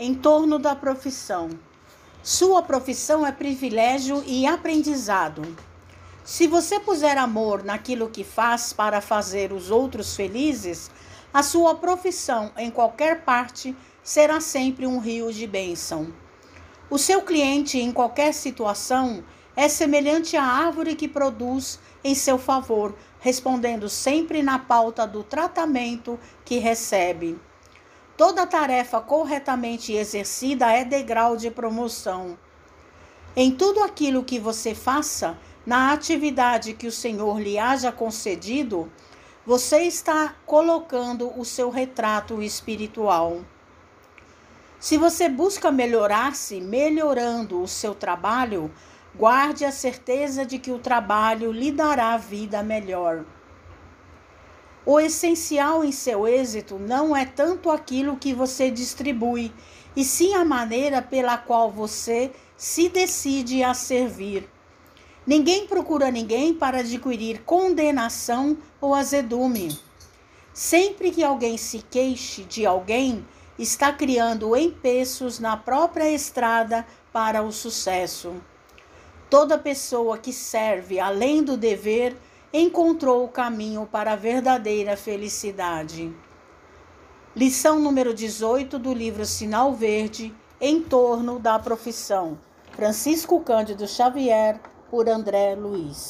em torno da profissão. Sua profissão é privilégio e aprendizado. Se você puser amor naquilo que faz para fazer os outros felizes, a sua profissão em qualquer parte será sempre um rio de bênção. O seu cliente, em qualquer situação, é semelhante à árvore que produz em seu favor, respondendo sempre na pauta do tratamento que recebe. Toda tarefa corretamente exercida é degrau de promoção. Em tudo aquilo que você faça, na atividade que o Senhor lhe haja concedido, você está colocando o seu retrato espiritual. Se você busca melhorar-se melhorando o seu trabalho, guarde a certeza de que o trabalho lhe dará vida melhor. O essencial em seu êxito não é tanto aquilo que você distribui, e sim a maneira pela qual você se decide a servir. Ninguém procura ninguém para adquirir condenação ou azedume. Sempre que alguém se queixe de alguém, está criando empeços na própria estrada para o sucesso. Toda pessoa que serve além do dever encontrou o caminho para a verdadeira felicidade. Lição número 18 do livro Sinal Verde, em torno da profissão. Francisco Cândido Xavier, por André Luiz.